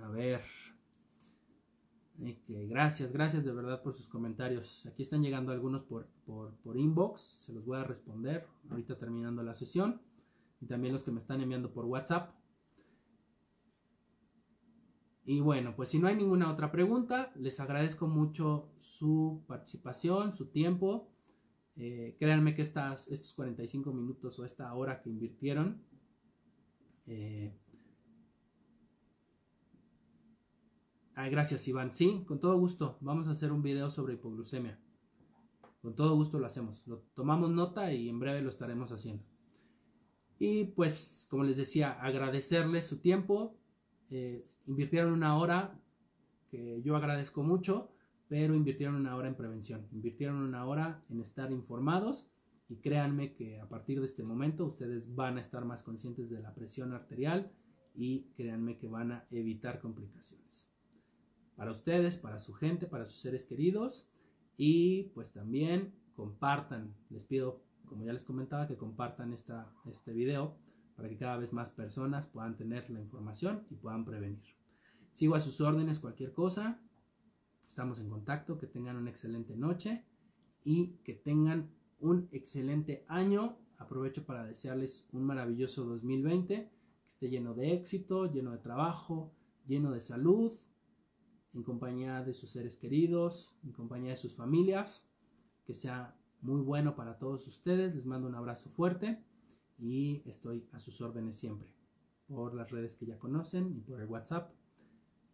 A ver. Gracias, gracias de verdad por sus comentarios. Aquí están llegando algunos por, por, inbox, se los voy a responder ahorita terminando la sesión. Y también los que me están enviando por WhatsApp. Y bueno, pues si no hay ninguna otra pregunta, les agradezco mucho su participación, su tiempo. Eh, créanme que estas, estos 45 minutos o esta hora que invirtieron eh, gracias Iván. Sí, con todo gusto. Vamos a hacer un video sobre hipoglucemia. Con todo gusto lo hacemos. Lo tomamos nota y en breve lo estaremos haciendo. Y pues, como les decía, agradecerles su tiempo. Eh, invirtieron una hora, que yo agradezco mucho, pero invirtieron una hora en prevención. Invirtieron una hora en estar informados y créanme que a partir de este momento ustedes van a estar más conscientes de la presión arterial y créanme que van a evitar complicaciones para ustedes, para su gente, para sus seres queridos y pues también compartan, les pido, como ya les comentaba, que compartan esta, este video para que cada vez más personas puedan tener la información y puedan prevenir. Sigo a sus órdenes cualquier cosa, estamos en contacto, que tengan una excelente noche y que tengan un excelente año. Aprovecho para desearles un maravilloso 2020, que esté lleno de éxito, lleno de trabajo, lleno de salud en compañía de sus seres queridos, en compañía de sus familias. Que sea muy bueno para todos ustedes. Les mando un abrazo fuerte y estoy a sus órdenes siempre por las redes que ya conocen y por el WhatsApp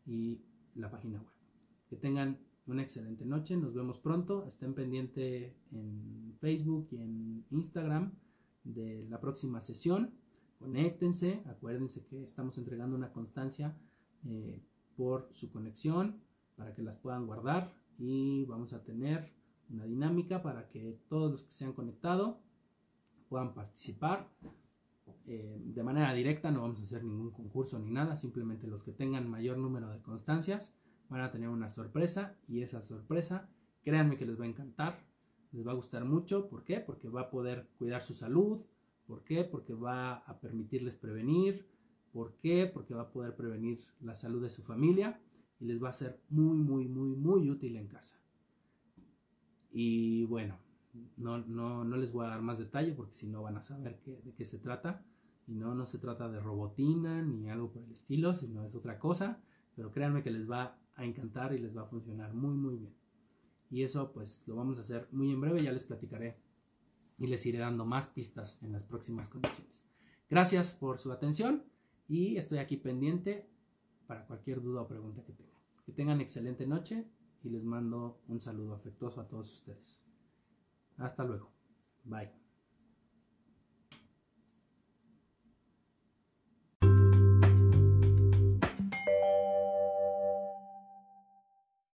y la página web. Que tengan una excelente noche. Nos vemos pronto. Estén pendientes en Facebook y en Instagram de la próxima sesión. Conéctense. Acuérdense que estamos entregando una constancia. Eh, por su conexión para que las puedan guardar y vamos a tener una dinámica para que todos los que se han conectado puedan participar eh, de manera directa no vamos a hacer ningún concurso ni nada simplemente los que tengan mayor número de constancias van a tener una sorpresa y esa sorpresa créanme que les va a encantar les va a gustar mucho ¿por qué? porque va a poder cuidar su salud ¿por qué? porque va a permitirles prevenir ¿Por qué? Porque va a poder prevenir la salud de su familia y les va a ser muy, muy, muy, muy útil en casa. Y bueno, no, no, no les voy a dar más detalle porque si no van a saber de qué se trata. Y no, no se trata de robotina ni algo por el estilo, sino es otra cosa. Pero créanme que les va a encantar y les va a funcionar muy, muy bien. Y eso pues lo vamos a hacer muy en breve, ya les platicaré y les iré dando más pistas en las próximas condiciones. Gracias por su atención y estoy aquí pendiente para cualquier duda o pregunta que tengan. Que tengan excelente noche y les mando un saludo afectuoso a todos ustedes. Hasta luego. Bye.